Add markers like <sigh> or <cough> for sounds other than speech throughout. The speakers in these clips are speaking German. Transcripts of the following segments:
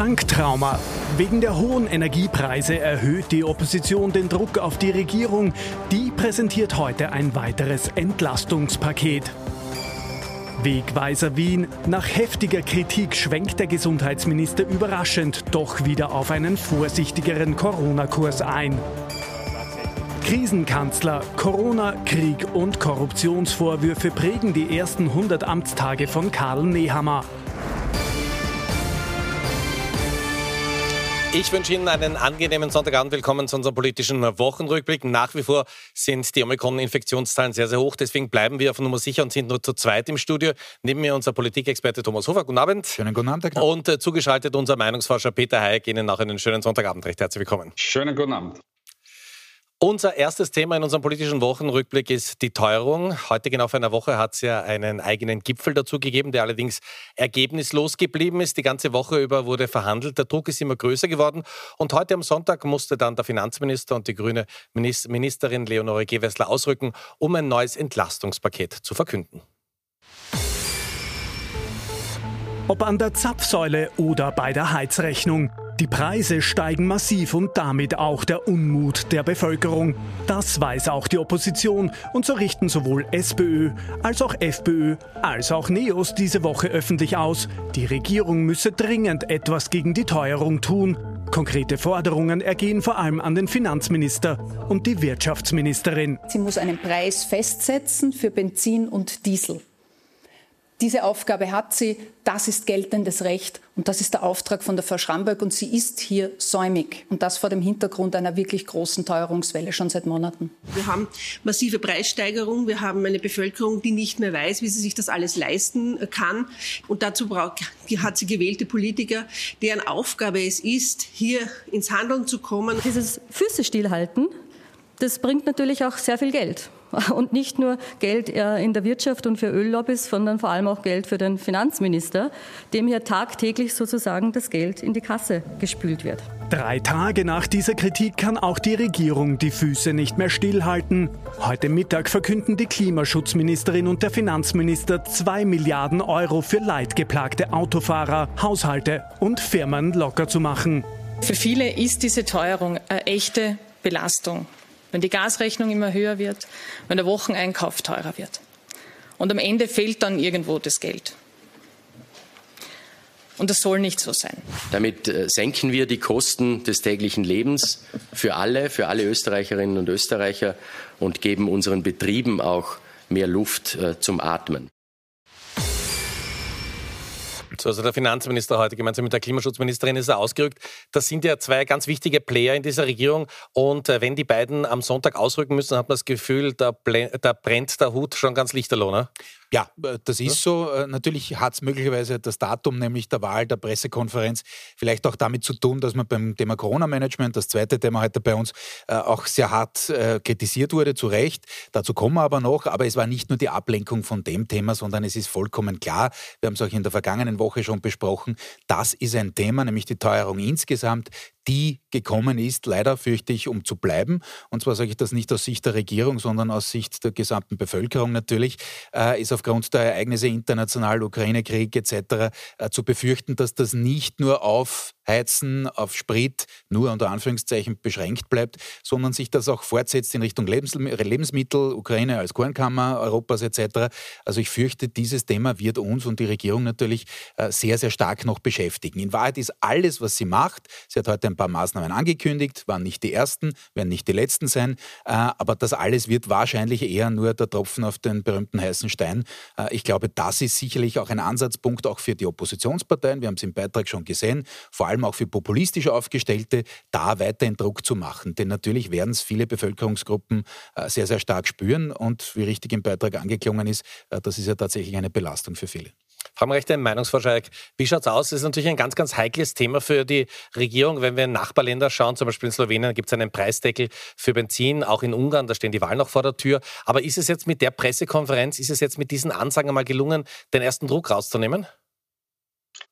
Tanktrauma. Wegen der hohen Energiepreise erhöht die Opposition den Druck auf die Regierung. Die präsentiert heute ein weiteres Entlastungspaket. Wegweiser Wien. Nach heftiger Kritik schwenkt der Gesundheitsminister überraschend doch wieder auf einen vorsichtigeren Corona-Kurs ein. Krisenkanzler, Corona, Krieg und Korruptionsvorwürfe prägen die ersten 100 Amtstage von Karl Nehammer. Ich wünsche Ihnen einen angenehmen Sonntagabend. Willkommen zu unserem politischen Wochenrückblick. Nach wie vor sind die Omikron-Infektionszahlen sehr, sehr hoch. Deswegen bleiben wir auf Nummer sicher und sind nur zu zweit im Studio. Neben mir unser Politikexperte Thomas Hofer. Guten Abend. Schönen guten Abend. Herr Und äh, zugeschaltet unser Meinungsforscher Peter Hayek. Ihnen auch einen schönen Sonntagabend. Recht herzlich willkommen. Schönen guten Abend. Unser erstes Thema in unserem politischen Wochenrückblick ist die Teuerung. Heute genau vor einer Woche hat es ja einen eigenen Gipfel dazu gegeben, der allerdings ergebnislos geblieben ist. Die ganze Woche über wurde verhandelt. Der Druck ist immer größer geworden. Und heute am Sonntag musste dann der Finanzminister und die grüne Ministerin Leonore Gewessler ausrücken, um ein neues Entlastungspaket zu verkünden. Ob an der Zapfsäule oder bei der Heizrechnung. Die Preise steigen massiv und damit auch der Unmut der Bevölkerung. Das weiß auch die Opposition und so richten sowohl SPÖ als auch FPÖ als auch NEOS diese Woche öffentlich aus. Die Regierung müsse dringend etwas gegen die Teuerung tun. Konkrete Forderungen ergehen vor allem an den Finanzminister und die Wirtschaftsministerin. Sie muss einen Preis festsetzen für Benzin und Diesel. Diese Aufgabe hat sie, das ist geltendes Recht und das ist der Auftrag von der Frau Schramböck und sie ist hier säumig und das vor dem Hintergrund einer wirklich großen Teuerungswelle schon seit Monaten. Wir haben massive Preissteigerungen, wir haben eine Bevölkerung, die nicht mehr weiß, wie sie sich das alles leisten kann und dazu braucht, hat sie gewählte Politiker, deren Aufgabe es ist, hier ins Handeln zu kommen. Dieses Füße stillhalten, das bringt natürlich auch sehr viel Geld. <laughs> Und nicht nur Geld äh, in der Wirtschaft und für Öllobbys, sondern vor allem auch Geld für den Finanzminister, dem hier tagtäglich sozusagen das Geld in die Kasse gespült wird. Drei Tage nach dieser Kritik kann auch die Regierung die Füße nicht mehr stillhalten. Heute Mittag verkünden die Klimaschutzministerin und der Finanzminister zwei Milliarden Euro für leidgeplagte Autofahrer, Haushalte und Firmen locker zu machen. Für viele ist diese Teuerung eine echte Belastung wenn die Gasrechnung immer höher wird, wenn der Wocheneinkauf teurer wird. Und am Ende fehlt dann irgendwo das Geld. Und das soll nicht so sein. Damit äh, senken wir die Kosten des täglichen Lebens für alle, für alle Österreicherinnen und Österreicher und geben unseren Betrieben auch mehr Luft äh, zum Atmen. Also der Finanzminister heute gemeinsam mit der Klimaschutzministerin ist er ausgerückt. Das sind ja zwei ganz wichtige Player in dieser Regierung. Und äh, wenn die beiden am Sonntag ausrücken müssen, hat man das Gefühl, da, brennt der Hut schon ganz lichterloh. Ne? Ja, äh, das ist so. Äh, natürlich hat es möglicherweise das Datum, nämlich der Wahl, der Pressekonferenz, vielleicht auch damit zu tun, dass man beim Thema Corona-Management, das zweite Thema heute bei uns, äh, auch sehr hart kritisiert wurde, zu Recht. Dazu kommen wir aber noch. Aber es war nicht nur die Ablenkung von dem Thema, sondern es ist vollkommen klar, wir haben es auch in der vergangenen Woche schon besprochen, das ist ein Thema, nämlich die Teuerung insgesamt, die gekommen ist, leider fürchte ich, um zu bleiben. Und zwar sage ich das nicht aus Sicht der Regierung, sondern aus Sicht der gesamten Bevölkerung natürlich, äh, ist aufgrund der Ereignisse international, Ukraine-Krieg etc. Äh, zu befürchten, dass das nicht nur auf Heizen, auf Sprit nur unter Anführungszeichen beschränkt bleibt, sondern sich das auch fortsetzt in Richtung Lebensmittel, Ukraine als Kornkammer Europas etc. Also ich fürchte, dieses Thema wird uns und die Regierung natürlich äh, sehr, sehr stark noch beschäftigen. In Wahrheit ist alles, was sie macht, sie hat heute ein paar Maßnahmen angekündigt, waren nicht die ersten, werden nicht die letzten sein, äh, aber das alles wird wahrscheinlich eher nur der Tropfen auf den berühmten heißen Stein. Äh, ich glaube, das ist sicherlich auch ein Ansatzpunkt auch für die Oppositionsparteien. Wir haben es im Beitrag schon gesehen, vor allem auch für populistisch Aufgestellte, da weiterhin Druck zu machen. Denn natürlich werden es viele Bevölkerungsgruppen äh, sehr, sehr stark spüren und wie richtig im Beitrag angeklungen ist, das ist ja tatsächlich eine Belastung für viele. Frau Rechte, Meinungsvorschlag. Wie schaut es aus? Das ist natürlich ein ganz, ganz heikles Thema für die Regierung. Wenn wir in Nachbarländer schauen, zum Beispiel in Slowenien gibt es einen Preisdeckel für Benzin, auch in Ungarn, da stehen die Wahlen noch vor der Tür. Aber ist es jetzt mit der Pressekonferenz, ist es jetzt mit diesen Ansagen mal gelungen, den ersten Druck rauszunehmen?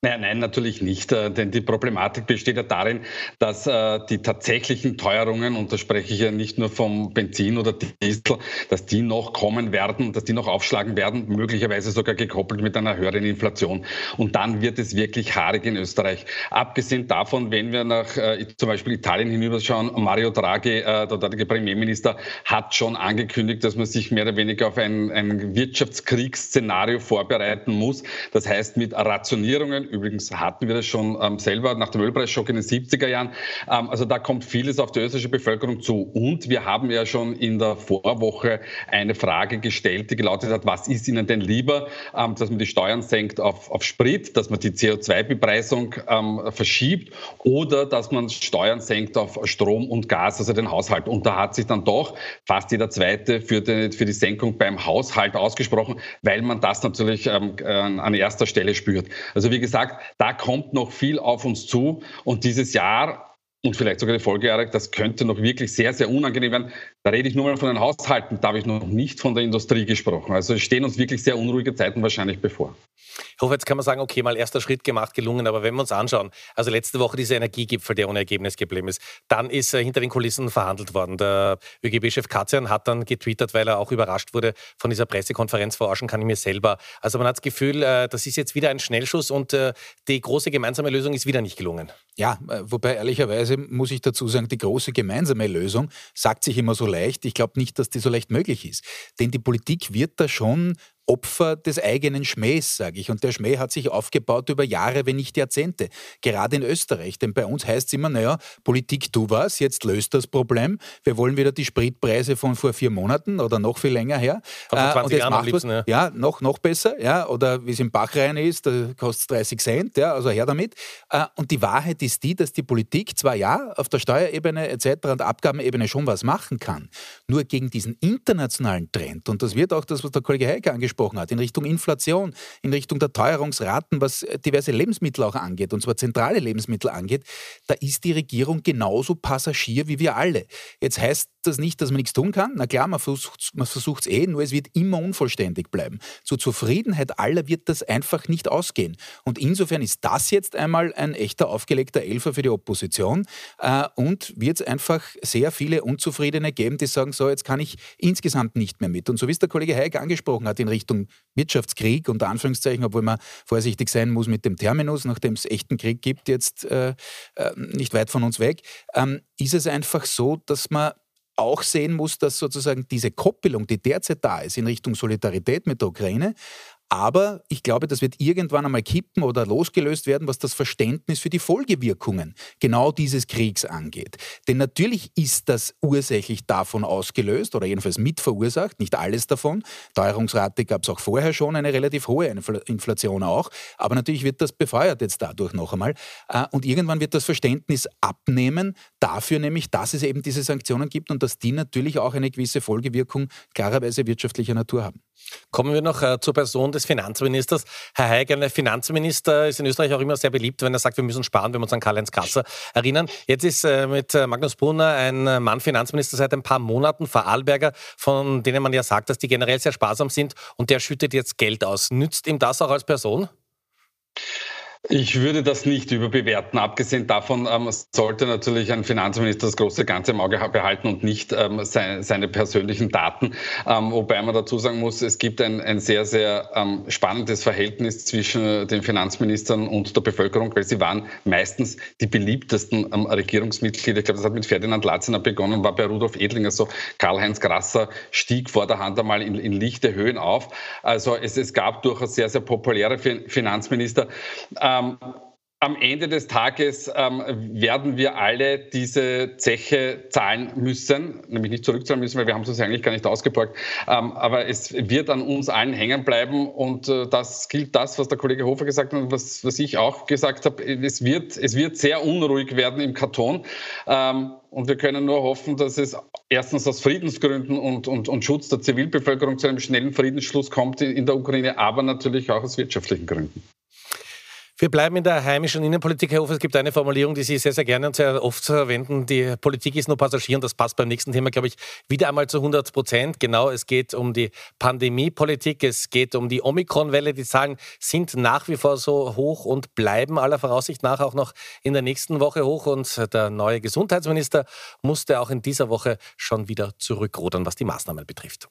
Nein, nein, natürlich nicht. Äh, denn die Problematik besteht ja darin, dass äh, die tatsächlichen Teuerungen, und da spreche ich ja nicht nur vom Benzin oder Diesel, dass die noch kommen werden, dass die noch aufschlagen werden, möglicherweise sogar gekoppelt mit einer höheren Inflation. Und dann wird es wirklich haarig in Österreich. Abgesehen davon, wenn wir nach äh, zum Beispiel Italien hinüberschauen, Mario Draghi, der dortige Premierminister, hat schon angekündigt, dass man sich mehr oder weniger auf ein, ein Wirtschaftskriegsszenario vorbereiten muss. Das heißt mit Rationierungen Übrigens hatten wir das schon ähm, selber nach dem Ölpreisschock in den 70er Jahren. Ähm, also da kommt vieles auf die österreichische Bevölkerung zu. Und wir haben ja schon in der Vorwoche eine Frage gestellt, die gelautet hat, was ist Ihnen denn lieber, ähm, dass man die Steuern senkt auf, auf Sprit, dass man die CO2-Bepreisung ähm, verschiebt oder dass man Steuern senkt auf Strom und Gas, also den Haushalt. Und da hat sich dann doch fast jeder Zweite für die, für die Senkung beim Haushalt ausgesprochen, weil man das natürlich ähm, äh, an erster Stelle spürt. Also wie gesagt, gesagt, da kommt noch viel auf uns zu und dieses Jahr und vielleicht sogar die Folgejahre, das könnte noch wirklich sehr, sehr unangenehm werden. Da rede ich nur mal von den Haushalten, da habe ich noch nicht von der Industrie gesprochen. Also es stehen uns wirklich sehr unruhige Zeiten wahrscheinlich bevor. Ich hoffe, jetzt kann man sagen, okay, mal erster Schritt gemacht, gelungen. Aber wenn wir uns anschauen, also letzte Woche dieser Energiegipfel, der ohne Ergebnis geblieben ist, dann ist äh, hinter den Kulissen verhandelt worden. Der ÖGB-Chef Katzian hat dann getwittert, weil er auch überrascht wurde von dieser Pressekonferenz. Verarschen kann ich mir selber. Also man hat das Gefühl, äh, das ist jetzt wieder ein Schnellschuss und äh, die große gemeinsame Lösung ist wieder nicht gelungen. Ja, äh, wobei ehrlicherweise muss ich dazu sagen, die große gemeinsame Lösung sagt sich immer so leicht. Ich glaube nicht, dass die so leicht möglich ist. Denn die Politik wird da schon Opfer des eigenen Schmähs, sage ich. Und der Schmäh hat sich aufgebaut über Jahre, wenn nicht Jahrzehnte. Gerade in Österreich. Denn bei uns heißt es immer, naja, Politik, tu was, jetzt löst das Problem. Wir wollen wieder die Spritpreise von vor vier Monaten oder noch viel länger her. Von vor 20 äh, Jahren liebsten, ja. ja. noch, noch besser. Ja, oder wie es im Bachrein ist, da kostet es 30 Cent. Ja, also her damit. Äh, und die Wahrheit ist die, dass die Politik zwar ja auf der Steuerebene etc. und Abgabenebene schon was machen kann, nur gegen diesen internationalen Trend, und das wird auch das, was der Kollege Heike angesprochen angesprochen hat, in Richtung Inflation, in Richtung der Teuerungsraten, was diverse Lebensmittel auch angeht, und zwar zentrale Lebensmittel angeht, da ist die Regierung genauso Passagier wie wir alle. Jetzt heißt das nicht, dass man nichts tun kann. Na klar, man versucht es eh, nur es wird immer unvollständig bleiben. Zur Zufriedenheit aller wird das einfach nicht ausgehen. Und insofern ist das jetzt einmal ein echter aufgelegter Elfer für die Opposition äh, und wird es einfach sehr viele Unzufriedene geben, die sagen, so, jetzt kann ich insgesamt nicht mehr mit. Und so wie es der Kollege Heik angesprochen hat, in Richtung Richtung Wirtschaftskrieg, unter Anführungszeichen, obwohl man vorsichtig sein muss mit dem Terminus, nachdem es echten Krieg gibt, jetzt äh, äh, nicht weit von uns weg, ähm, ist es einfach so, dass man auch sehen muss, dass sozusagen diese Koppelung, die derzeit da ist in Richtung Solidarität mit der Ukraine, aber ich glaube, das wird irgendwann einmal kippen oder losgelöst werden, was das Verständnis für die Folgewirkungen genau dieses Kriegs angeht. Denn natürlich ist das ursächlich davon ausgelöst oder jedenfalls mit verursacht, nicht alles davon. Teuerungsrate gab es auch vorher schon, eine relativ hohe Inflation auch. Aber natürlich wird das befeuert jetzt dadurch noch einmal. Äh, und irgendwann wird das Verständnis abnehmen, dafür nämlich, dass es eben diese Sanktionen gibt und dass die natürlich auch eine gewisse Folgewirkung klarerweise wirtschaftlicher Natur haben. Kommen wir noch äh, zur Person des Finanzministers. Herr Heig, ein Finanzminister ist in Österreich auch immer sehr beliebt, wenn er sagt, wir müssen sparen, wenn wir uns an Karl-Heinz Kasser erinnern. Jetzt ist äh, mit äh, Magnus Brunner ein äh, Mann Finanzminister seit ein paar Monaten, Vorarlberger, von denen man ja sagt, dass die generell sehr sparsam sind und der schüttet jetzt Geld aus. Nützt ihm das auch als Person? Ich würde das nicht überbewerten. Abgesehen davon ähm, sollte natürlich ein Finanzminister das große Ganze im Auge behalten und nicht ähm, seine, seine, persönlichen Daten. Ähm, wobei man dazu sagen muss, es gibt ein, ein sehr, sehr ähm, spannendes Verhältnis zwischen den Finanzministern und der Bevölkerung, weil sie waren meistens die beliebtesten ähm, Regierungsmitglieder. Ich glaube, das hat mit Ferdinand Latziner begonnen, war bei Rudolf Edlinger so. Karl-Heinz Grasser stieg vor der Hand einmal in, in lichte Höhen auf. Also es, es gab durchaus sehr, sehr populäre Finanzminister. Ähm, am Ende des Tages ähm, werden wir alle diese Zeche zahlen müssen, nämlich nicht zurückzahlen müssen, weil wir haben es uns eigentlich gar nicht ausgeborgt. Ähm, aber es wird an uns allen hängen bleiben und äh, das gilt das, was der Kollege Hofer gesagt hat und was, was ich auch gesagt habe. Es wird, es wird sehr unruhig werden im Karton. Ähm, und wir können nur hoffen, dass es erstens aus Friedensgründen und, und, und Schutz der Zivilbevölkerung zu einem schnellen Friedensschluss kommt in der Ukraine, aber natürlich auch aus wirtschaftlichen Gründen. Wir bleiben in der heimischen Innenpolitik, Herr Hofer. Es gibt eine Formulierung, die Sie sehr, sehr gerne und sehr oft verwenden. Die Politik ist nur Passagier und das passt beim nächsten Thema, glaube ich, wieder einmal zu 100 Prozent. Genau, es geht um die Pandemiepolitik, es geht um die Omikron-Welle. Die Zahlen sind nach wie vor so hoch und bleiben aller Voraussicht nach auch noch in der nächsten Woche hoch. Und der neue Gesundheitsminister musste auch in dieser Woche schon wieder zurückrudern, was die Maßnahmen betrifft.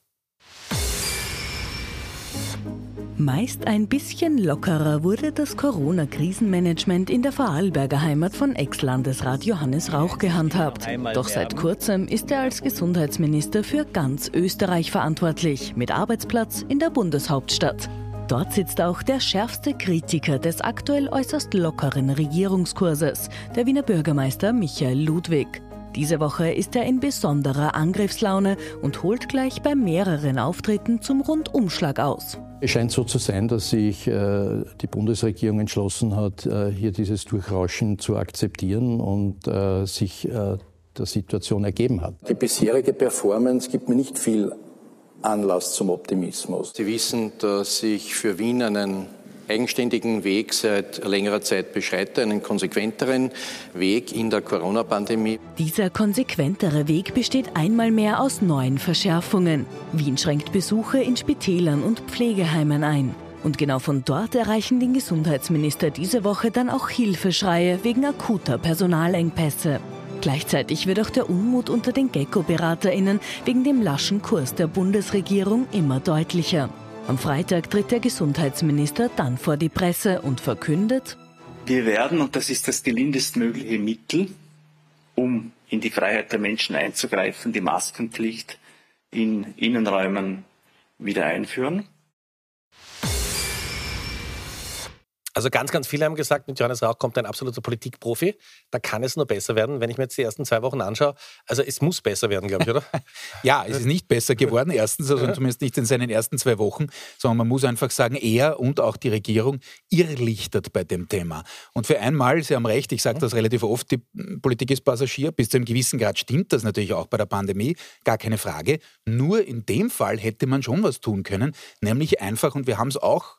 Meist ein bisschen lockerer wurde das Corona-Krisenmanagement in der Vorarlberger Heimat von Ex-Landesrat Johannes Rauch gehandhabt. Doch seit kurzem ist er als Gesundheitsminister für ganz Österreich verantwortlich, mit Arbeitsplatz in der Bundeshauptstadt. Dort sitzt auch der schärfste Kritiker des aktuell äußerst lockeren Regierungskurses, der Wiener Bürgermeister Michael Ludwig. Diese Woche ist er in besonderer Angriffslaune und holt gleich bei mehreren Auftritten zum Rundumschlag aus. Es scheint so zu sein, dass sich äh, die Bundesregierung entschlossen hat, äh, hier dieses Durchrauschen zu akzeptieren und äh, sich äh, der Situation ergeben hat. Die bisherige Performance gibt mir nicht viel Anlass zum Optimismus. Sie wissen, dass ich für Wien einen eigenständigen Weg seit längerer Zeit beschreite, einen konsequenteren Weg in der Corona-Pandemie. Dieser konsequentere Weg besteht einmal mehr aus neuen Verschärfungen. Wien schränkt Besuche in Spitälern und Pflegeheimen ein. Und genau von dort erreichen den Gesundheitsminister diese Woche dann auch Hilfeschreie wegen akuter Personalengpässe. Gleichzeitig wird auch der Unmut unter den Gecko-BeraterInnen wegen dem laschen Kurs der Bundesregierung immer deutlicher. Am Freitag tritt der Gesundheitsminister dann vor die Presse und verkündet, wir werden, und das ist das gelindestmögliche Mittel, um in die Freiheit der Menschen einzugreifen, die Maskenpflicht in Innenräumen wieder einführen. Also ganz, ganz viele haben gesagt, mit Johannes Rauch kommt ein absoluter Politikprofi. Da kann es nur besser werden, wenn ich mir jetzt die ersten zwei Wochen anschaue. Also es muss besser werden, glaube ich, oder? <laughs> ja, es ist nicht besser geworden, erstens, also zumindest nicht in seinen ersten zwei Wochen, sondern man muss einfach sagen, er und auch die Regierung irrlichtert bei dem Thema. Und für einmal, Sie haben recht, ich sage das relativ oft, die Politik ist Passagier, bis zu einem gewissen Grad stimmt das natürlich auch bei der Pandemie, gar keine Frage. Nur in dem Fall hätte man schon was tun können, nämlich einfach, und wir haben es auch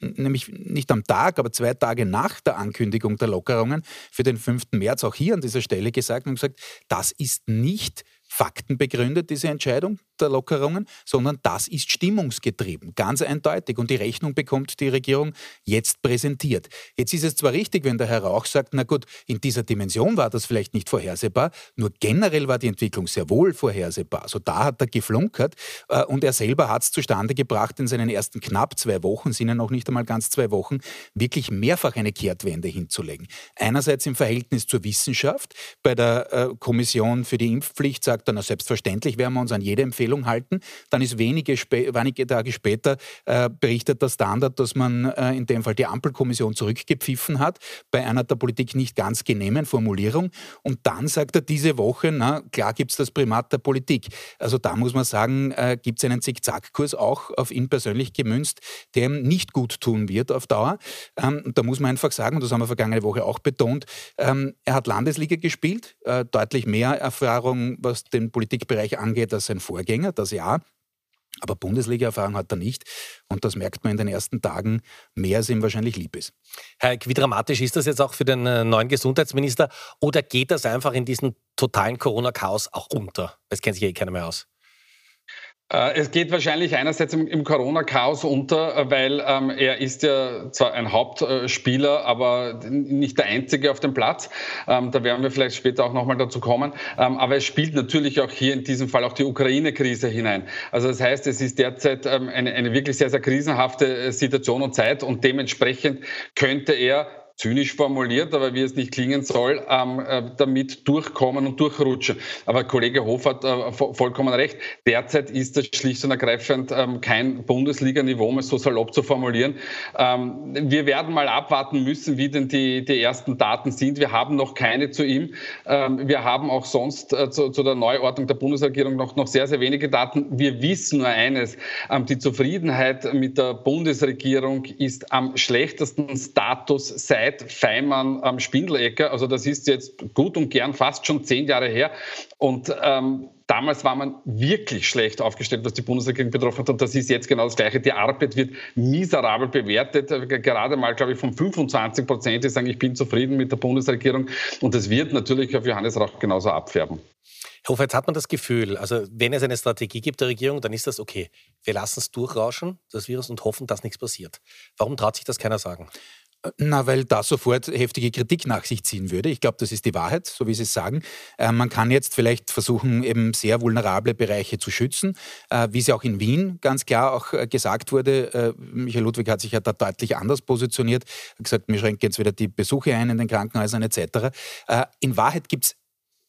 nämlich nicht am Tag, aber zwei Tage nach der Ankündigung der Lockerungen für den 5. März auch hier an dieser Stelle gesagt und gesagt, das ist nicht faktenbegründet, diese Entscheidung der Lockerungen, sondern das ist stimmungsgetrieben, ganz eindeutig. Und die Rechnung bekommt die Regierung jetzt präsentiert. Jetzt ist es zwar richtig, wenn der Herr Rauch sagt, na gut, in dieser Dimension war das vielleicht nicht vorhersehbar, nur generell war die Entwicklung sehr wohl vorhersehbar. Also da hat er geflunkert äh, und er selber hat es zustande gebracht, in seinen ersten knapp zwei Wochen, sind ja noch nicht einmal ganz zwei Wochen, wirklich mehrfach eine Kehrtwende hinzulegen. Einerseits im Verhältnis zur Wissenschaft. Bei der äh, Kommission für die Impfpflicht sagt er, na selbstverständlich werden wir uns an jede Empfehlung Empfehlung halten. Dann ist wenige, wenige Tage später äh, berichtet der Standard, dass man äh, in dem Fall die Ampelkommission zurückgepfiffen hat, bei einer der Politik nicht ganz genehmen Formulierung. Und dann sagt er diese Woche, na klar gibt es das Primat der Politik. Also da muss man sagen, äh, gibt es einen Zickzackkurs auch auf ihn persönlich gemünzt, der ihm nicht gut tun wird auf Dauer. Ähm, da muss man einfach sagen, und das haben wir vergangene Woche auch betont, ähm, er hat Landesliga gespielt, äh, deutlich mehr Erfahrung, was den Politikbereich angeht, als sein Vorgänger. Das ja. Aber Bundesliga-Erfahrung hat er nicht. Und das merkt man in den ersten Tagen mehr, als ihm wahrscheinlich lieb ist. Herr, wie dramatisch ist das jetzt auch für den äh, neuen Gesundheitsminister? Oder geht das einfach in diesem totalen Corona-Chaos auch unter? Das kennt sich eh keiner mehr aus. Äh, es geht wahrscheinlich einerseits im, Corona-Chaos unter, äh, weil ähm, er ist ja zwar ein Hauptspieler, aber nicht der einzige auf dem Platz. Ähm, da werden wir vielleicht später auch nochmal dazu kommen. Ähm, aber es spielt natürlich auch hier in diesem Fall auch die Ukraine-Krise hinein. Also das heißt, es ist derzeit ähm, eine, eine wirklich sehr, sehr krisenhafte äh, Situation und Zeit und dementsprechend könnte er zynisch formuliert, aber wie es nicht klingen soll, ähm, äh, damit durchkommen und durchrutschen. Aber Kollege Hof hat äh, vollkommen recht. Derzeit ist das schlicht und ergreifend ähm, kein Bundesliga-Niveau, um es so salopp zu formulieren. Ähm, wir werden mal abwarten müssen, wie denn die, die ersten Daten sind. Wir haben noch keine zu ihm. Ähm, wir haben auch sonst äh, zu, zu, der Neuordnung der Bundesregierung noch, noch sehr, sehr wenige Daten. Wir wissen nur eines. Ähm, die Zufriedenheit mit der Bundesregierung ist am schlechtesten Status seit Zeit Feimann am Spindelecker. Also das ist jetzt gut und gern fast schon zehn Jahre her. Und ähm, Damals war man wirklich schlecht aufgestellt, was die Bundesregierung betroffen hat. Und das ist jetzt genau das Gleiche. Die Arbeit wird miserabel bewertet. Gerade mal, glaube ich, von 25 Prozent, die sagen, ich bin zufrieden mit der Bundesregierung. Und das wird natürlich auf Johannes Rauch genauso abfärben. Herr Hofer, jetzt hat man das Gefühl, also wenn es eine Strategie gibt der Regierung, dann ist das okay. Wir lassen es durchrauschen, das Virus, und hoffen, dass nichts passiert. Warum traut sich das keiner sagen? Na, weil da sofort heftige Kritik nach sich ziehen würde. Ich glaube, das ist die Wahrheit, so wie Sie es sagen. Äh, man kann jetzt vielleicht versuchen, eben sehr vulnerable Bereiche zu schützen, äh, wie es ja auch in Wien ganz klar auch äh, gesagt wurde. Äh, Michael Ludwig hat sich ja da deutlich anders positioniert, hat gesagt, wir schränken jetzt wieder die Besuche ein in den Krankenhäusern etc. Äh, in Wahrheit gibt es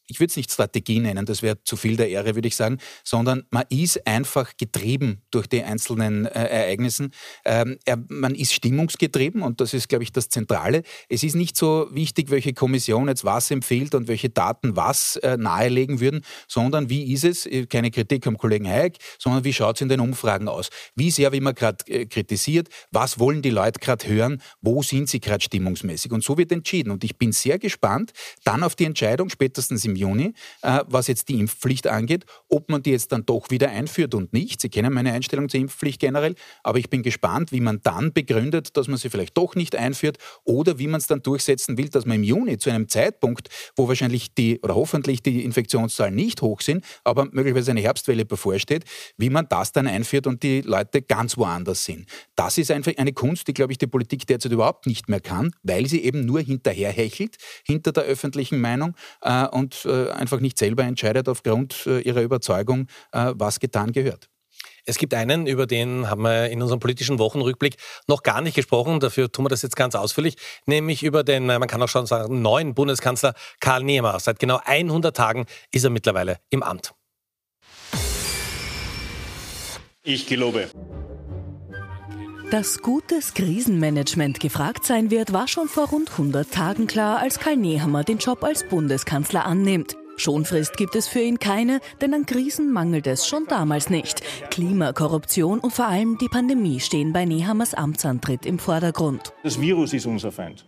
ich würde es nicht Strategie nennen, das wäre zu viel der Ehre, würde ich sagen, sondern man ist einfach getrieben durch die einzelnen äh, Ereignissen. Ähm, er, man ist stimmungsgetrieben und das ist, glaube ich, das Zentrale. Es ist nicht so wichtig, welche Kommission jetzt was empfiehlt und welche Daten was äh, nahelegen würden, sondern wie ist es, äh, keine Kritik am Kollegen Hayek, sondern wie schaut es in den Umfragen aus? Wie sehr, wie man gerade äh, kritisiert, was wollen die Leute gerade hören, wo sind sie gerade stimmungsmäßig? Und so wird entschieden. Und ich bin sehr gespannt dann auf die Entscheidung, spätestens im Juni, äh, was jetzt die Impfpflicht angeht, ob man die jetzt dann doch wieder einführt und nicht. Sie kennen meine Einstellung zur Impfpflicht generell, aber ich bin gespannt, wie man dann begründet, dass man sie vielleicht doch nicht einführt oder wie man es dann durchsetzen will, dass man im Juni zu einem Zeitpunkt, wo wahrscheinlich die oder hoffentlich die Infektionszahlen nicht hoch sind, aber möglicherweise eine Herbstwelle bevorsteht, wie man das dann einführt und die Leute ganz woanders sind. Das ist einfach eine Kunst, die, glaube ich, die Politik derzeit überhaupt nicht mehr kann, weil sie eben nur hinterherhechelt, hinter der öffentlichen Meinung äh, und äh, einfach nicht selber entscheidet aufgrund äh, ihrer Überzeugung, äh, was getan gehört. Es gibt einen, über den haben wir in unserem politischen Wochenrückblick noch gar nicht gesprochen. Dafür tun wir das jetzt ganz ausführlich, nämlich über den, man kann auch schon sagen, neuen Bundeskanzler Karl Nehmer. Seit genau 100 Tagen ist er mittlerweile im Amt. Ich gelobe. Dass gutes Krisenmanagement gefragt sein wird, war schon vor rund 100 Tagen klar, als Karl Nehammer den Job als Bundeskanzler annimmt. Schonfrist gibt es für ihn keine, denn an Krisen mangelt es schon damals nicht. Klima, Korruption und vor allem die Pandemie stehen bei Nehammers Amtsantritt im Vordergrund. Das Virus ist unser Feind.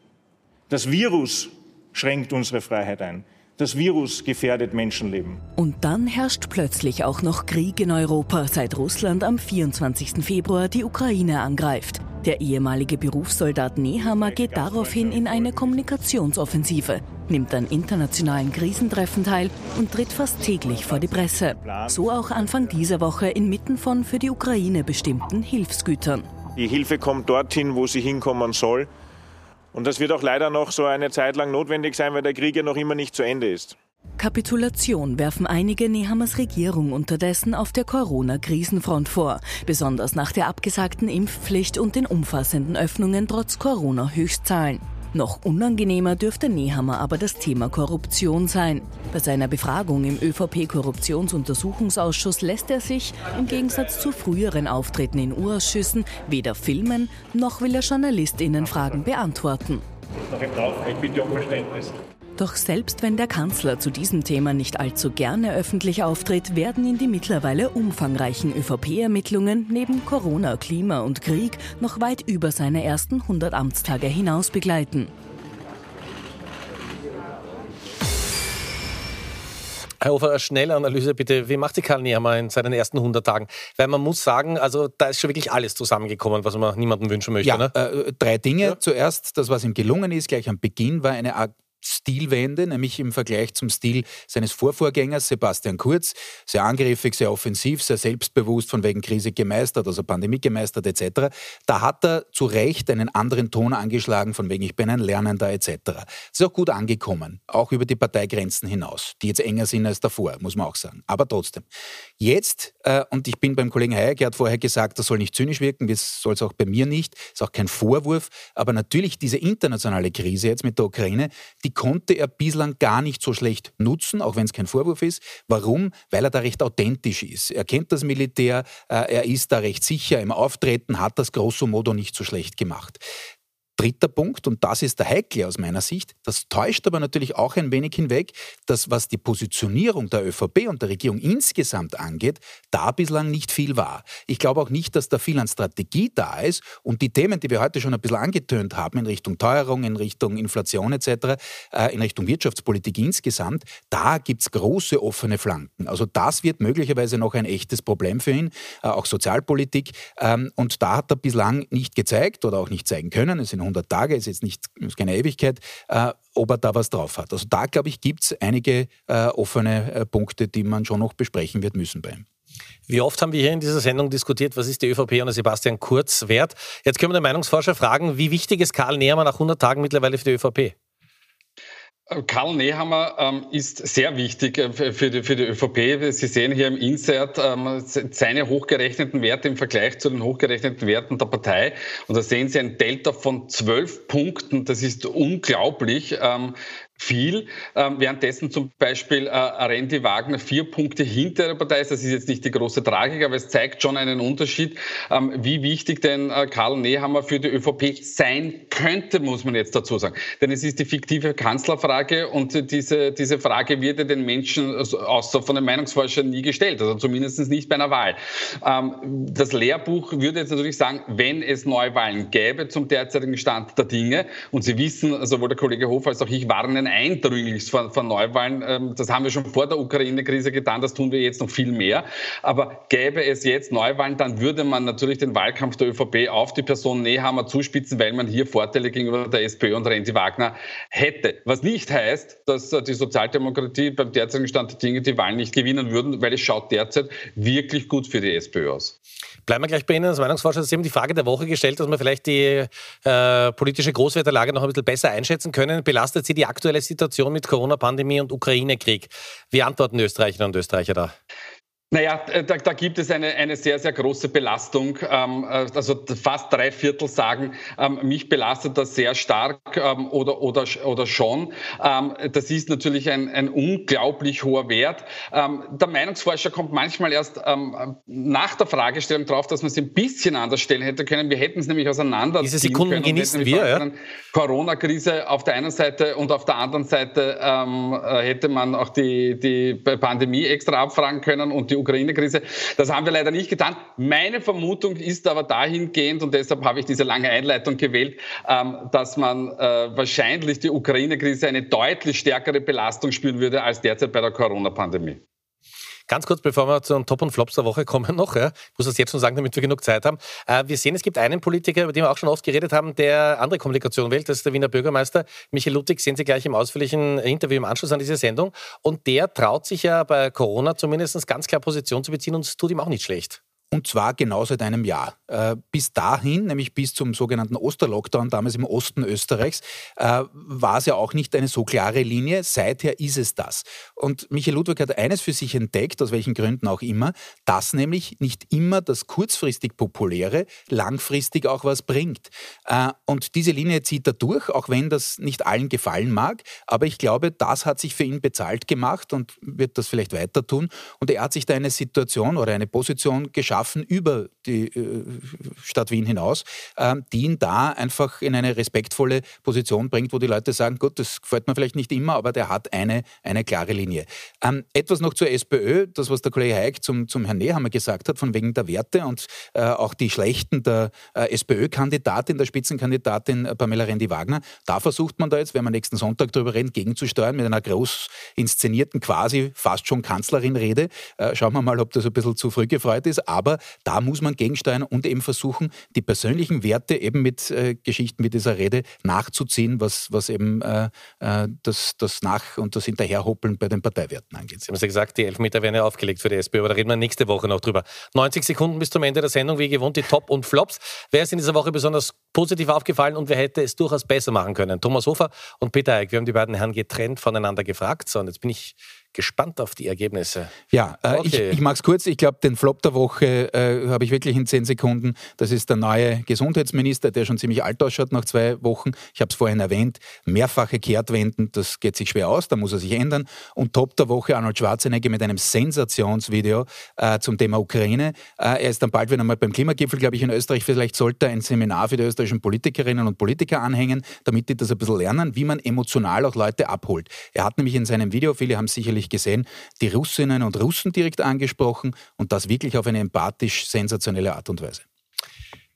Das Virus schränkt unsere Freiheit ein. Das Virus gefährdet Menschenleben. Und dann herrscht plötzlich auch noch Krieg in Europa, seit Russland am 24. Februar die Ukraine angreift. Der ehemalige Berufssoldat Nehammer geht daraufhin in eine Kommunikationsoffensive, nimmt an internationalen Krisentreffen teil und tritt fast täglich vor die Presse. So auch Anfang dieser Woche inmitten von für die Ukraine bestimmten Hilfsgütern. Die Hilfe kommt dorthin, wo sie hinkommen soll. Und das wird auch leider noch so eine Zeit lang notwendig sein, weil der Krieg ja noch immer nicht zu Ende ist. Kapitulation werfen einige Nehammers Regierung unterdessen auf der Corona-Krisenfront vor, besonders nach der abgesagten Impfpflicht und den umfassenden Öffnungen trotz Corona-Höchstzahlen. Noch unangenehmer dürfte Nehammer aber das Thema Korruption sein. Bei seiner Befragung im ÖVP-Korruptionsuntersuchungsausschuss lässt er sich, im Gegensatz zu früheren Auftritten in U-Ausschüssen, weder filmen, noch will er JournalistInnen Fragen beantworten. Ich bitte um Verständnis. Doch selbst wenn der Kanzler zu diesem Thema nicht allzu gerne öffentlich auftritt, werden ihn die mittlerweile umfangreichen ÖVP-Ermittlungen neben Corona, Klima und Krieg noch weit über seine ersten 100 Amtstage hinaus begleiten. Herr Hofer, eine schnelle Analyse bitte. Wie macht die Karl Nehammer in seinen ersten 100 Tagen? Weil man muss sagen, also da ist schon wirklich alles zusammengekommen, was man niemandem wünschen möchte. Ja, ne? äh, drei Dinge. Ja. Zuerst, das, was ihm gelungen ist, gleich am Beginn, war eine Art Stilwende, nämlich im Vergleich zum Stil seines Vorvorgängers Sebastian Kurz. Sehr angriffig, sehr offensiv, sehr selbstbewusst, von wegen Krise gemeistert, also Pandemie gemeistert etc. Da hat er zu Recht einen anderen Ton angeschlagen, von wegen ich bin ein Lernender etc. Das ist auch gut angekommen, auch über die Parteigrenzen hinaus, die jetzt enger sind als davor, muss man auch sagen. Aber trotzdem. Jetzt, äh, und ich bin beim Kollegen Hayek, er hat vorher gesagt, das soll nicht zynisch wirken, das soll es auch bei mir nicht, ist auch kein Vorwurf, aber natürlich diese internationale Krise jetzt mit der Ukraine, die konnte er bislang gar nicht so schlecht nutzen, auch wenn es kein Vorwurf ist. Warum? Weil er da recht authentisch ist. Er kennt das Militär, äh, er ist da recht sicher im Auftreten, hat das grosso modo nicht so schlecht gemacht. Dritter Punkt, und das ist der heikle aus meiner Sicht, das täuscht aber natürlich auch ein wenig hinweg, dass was die Positionierung der ÖVP und der Regierung insgesamt angeht, da bislang nicht viel war. Ich glaube auch nicht, dass da viel an Strategie da ist und die Themen, die wir heute schon ein bisschen angetönt haben in Richtung Teuerung, in Richtung Inflation etc., äh, in Richtung Wirtschaftspolitik insgesamt, da gibt es große offene Flanken. Also das wird möglicherweise noch ein echtes Problem für ihn, äh, auch Sozialpolitik. Ähm, und da hat er bislang nicht gezeigt oder auch nicht zeigen können. Es sind 100 Tage, ist jetzt nicht, ist keine Ewigkeit, äh, ob er da was drauf hat. Also da, glaube ich, gibt es einige äh, offene äh, Punkte, die man schon noch besprechen wird müssen bei ihm. Wie oft haben wir hier in dieser Sendung diskutiert, was ist die ÖVP und Sebastian Kurz wert? Jetzt können wir den Meinungsforscher fragen, wie wichtig ist Karl Nehammer nach 100 Tagen mittlerweile für die ÖVP? Karl Nehammer ähm, ist sehr wichtig äh, für, die, für die ÖVP. Sie sehen hier im Insert ähm, seine hochgerechneten Werte im Vergleich zu den hochgerechneten Werten der Partei. Und da sehen Sie ein Delta von zwölf Punkten. Das ist unglaublich. Ähm, viel, ähm, währenddessen zum Beispiel äh, Randy Wagner vier Punkte hinter der Partei ist. Das ist jetzt nicht die große Tragik, aber es zeigt schon einen Unterschied, ähm, wie wichtig denn äh, Karl Nehammer für die ÖVP sein könnte, muss man jetzt dazu sagen. Denn es ist die fiktive Kanzlerfrage und diese, diese Frage wird ja den Menschen außer von den Meinungsforschern nie gestellt, also zumindest nicht bei einer Wahl. Ähm, das Lehrbuch würde jetzt natürlich sagen, wenn es Neuwahlen gäbe zum derzeitigen Stand der Dinge, und Sie wissen, sowohl der Kollege Hofer als auch ich Warnen eindringlichst vor, vor Neuwahlen. Ähm, das haben wir schon vor der Ukraine-Krise getan, das tun wir jetzt noch viel mehr. Aber gäbe es jetzt Neuwahlen, dann würde man natürlich den Wahlkampf der ÖVP auf die Person Nehammer zuspitzen, weil man hier Vorteile gegenüber der SPÖ und Renzi Wagner hätte. Was nicht heißt, dass äh, die Sozialdemokratie beim derzeitigen Stand der Dinge die Wahlen nicht gewinnen würden, weil es schaut derzeit wirklich gut für die SPÖ aus. Bleiben wir gleich bei Ihnen als Meinungsforscher. Sie haben die Frage der Woche gestellt, dass wir vielleicht die äh, politische Großwetterlage noch ein bisschen besser einschätzen können. Belastet Sie die aktuelle Situation mit Corona-Pandemie und Ukraine-Krieg? Wie antworten Österreicherinnen und Österreicher da? Naja, äh, da, da gibt es eine, eine sehr, sehr große Belastung. Ähm, äh, also fast drei Viertel sagen, ähm, mich belastet das sehr stark ähm, oder, oder, oder schon. Das ist natürlich ein, ein unglaublich hoher Wert. Der Meinungsforscher kommt manchmal erst nach der Fragestellung drauf, dass man es ein bisschen anders stellen hätte können. Wir hätten es nämlich auseinander. Diese Sekunden genießen wir, ja? Corona-Krise auf der einen Seite und auf der anderen Seite äh, hätte man auch die, die Pandemie extra abfragen können und die Ukraine-Krise. Das haben wir leider nicht getan. Meine Vermutung ist aber dahingehend, und deshalb habe ich diese lange Einleitung gewählt, ähm, dass man äh, wahrscheinlich die Ukraine-Krise eine deutlich stärkere Belastung spüren würde als derzeit bei der Corona-Pandemie. Ganz kurz, bevor wir zu den Top und Flops der Woche kommen noch, ja, ich muss das jetzt schon sagen, damit wir genug Zeit haben. Äh, wir sehen, es gibt einen Politiker, über den wir auch schon oft geredet haben, der andere Kommunikation wählt, das ist der Wiener Bürgermeister Michael Ludwig, sehen Sie gleich im ausführlichen Interview im Anschluss an diese Sendung. Und der traut sich ja bei Corona zumindest ganz klar Position zu beziehen und es tut ihm auch nicht schlecht. Und zwar genau seit einem Jahr. Äh, bis dahin, nämlich bis zum sogenannten Osterlockdown, damals im Osten Österreichs, äh, war es ja auch nicht eine so klare Linie. Seither ist es das. Und Michael Ludwig hat eines für sich entdeckt, aus welchen Gründen auch immer, dass nämlich nicht immer das kurzfristig Populäre langfristig auch was bringt. Äh, und diese Linie zieht er durch, auch wenn das nicht allen gefallen mag. Aber ich glaube, das hat sich für ihn bezahlt gemacht und wird das vielleicht weiter tun. Und er hat sich da eine Situation oder eine Position geschaffen, schaffen über die äh, Stadt Wien hinaus, äh, die ihn da einfach in eine respektvolle Position bringt, wo die Leute sagen, gut, das gefällt mir vielleicht nicht immer, aber der hat eine, eine klare Linie. Ähm, etwas noch zur SPÖ, das, was der Kollege Haig zum, zum Herrn Nehammer gesagt hat, von wegen der Werte und äh, auch die Schlechten der äh, SPÖ-Kandidatin, der Spitzenkandidatin Pamela Rendi-Wagner, da versucht man da jetzt, wenn wir nächsten Sonntag darüber reden, gegenzusteuern mit einer groß inszenierten, quasi fast schon Kanzlerin-Rede. Schauen wir mal, ob das ein bisschen zu früh gefreut ist, aber aber da muss man gegensteuern und eben versuchen, die persönlichen Werte eben mit äh, Geschichten wie dieser Rede nachzuziehen, was, was eben äh, äh das, das Nach- und das Hinterherhoppeln bei den Parteiwerten angeht. Sie haben ja gesagt, die Elfmeter werden ja aufgelegt für die SPÖ, aber da reden wir nächste Woche noch drüber. 90 Sekunden bis zum Ende der Sendung, wie gewohnt, die Top und Flops. Wer ist in dieser Woche besonders positiv aufgefallen und wer hätte es durchaus besser machen können? Thomas Hofer und Peter Eick. Wir haben die beiden Herren getrennt voneinander gefragt. So, und jetzt bin ich gespannt auf die Ergebnisse. Ja, äh, okay. ich, ich mache es kurz. Ich glaube, den Flop der Woche äh, habe ich wirklich in zehn Sekunden. Das ist der neue Gesundheitsminister, der schon ziemlich alt ausschaut nach zwei Wochen. Ich habe es vorhin erwähnt. Mehrfache Kehrtwenden, das geht sich schwer aus, da muss er sich ändern. Und Top der Woche Arnold Schwarzenegger mit einem Sensationsvideo äh, zum Thema Ukraine. Äh, er ist dann bald wieder mal beim Klimagipfel, glaube ich, in Österreich. Vielleicht sollte er ein Seminar für die österreichischen Politikerinnen und Politiker anhängen, damit die das ein bisschen lernen, wie man emotional auch Leute abholt. Er hat nämlich in seinem Video, viele haben sicherlich natürlich gesehen, die Russinnen und Russen direkt angesprochen und das wirklich auf eine empathisch sensationelle Art und Weise.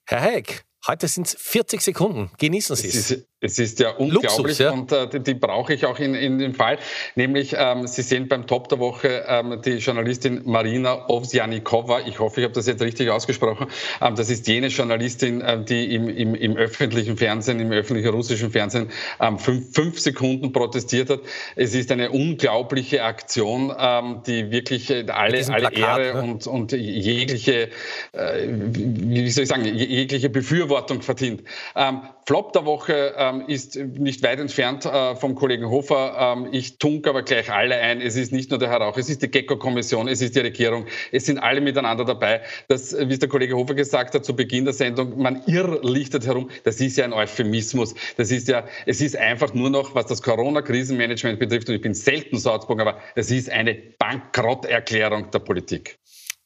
Herr Heck, heute sind es 40 Sekunden. Genießen Sie es. Es ist ja unglaublich Luxus, ja. und äh, die, die brauche ich auch in, in dem Fall. Nämlich, ähm, Sie sehen beim Top der Woche ähm, die Journalistin Marina Ovsjanikova. Ich hoffe, ich habe das jetzt richtig ausgesprochen. Ähm, das ist jene Journalistin, äh, die im, im, im, öffentlichen Fernsehen, im öffentlichen russischen Fernsehen ähm, fünf, fünf, Sekunden protestiert hat. Es ist eine unglaubliche Aktion, ähm, die wirklich äh, alle, alle Plakat, Ehre ne? und, und jegliche, äh, wie soll ich sagen, jegliche Befürwortung verdient. Ähm, Flop der Woche ähm, ist nicht weit entfernt äh, vom Kollegen Hofer. Ähm, ich tunke aber gleich alle ein. Es ist nicht nur der Herr Rauch, es ist die GECKO-Kommission, es ist die Regierung, es sind alle miteinander dabei. Das, wie es der Kollege Hofer gesagt hat zu Beginn der Sendung, man irrlichtet herum. Das ist ja ein Euphemismus. Das ist ja, es ist einfach nur noch, was das Corona-Krisenmanagement betrifft, und ich bin selten Salzburg, aber es ist eine Bankrotterklärung der Politik.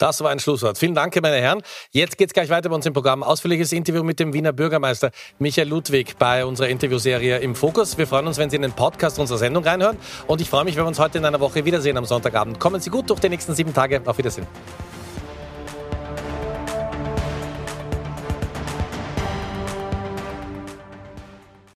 Das war ein Schlusswort. Vielen Dank, meine Herren. Jetzt geht es gleich weiter bei uns im Programm. Ausführliches Interview mit dem Wiener Bürgermeister Michael Ludwig bei unserer Interviewserie im Fokus. Wir freuen uns, wenn Sie in den Podcast unserer Sendung reinhören. Und ich freue mich, wenn wir uns heute in einer Woche wiedersehen am Sonntagabend. Kommen Sie gut durch die nächsten sieben Tage. Auf Wiedersehen.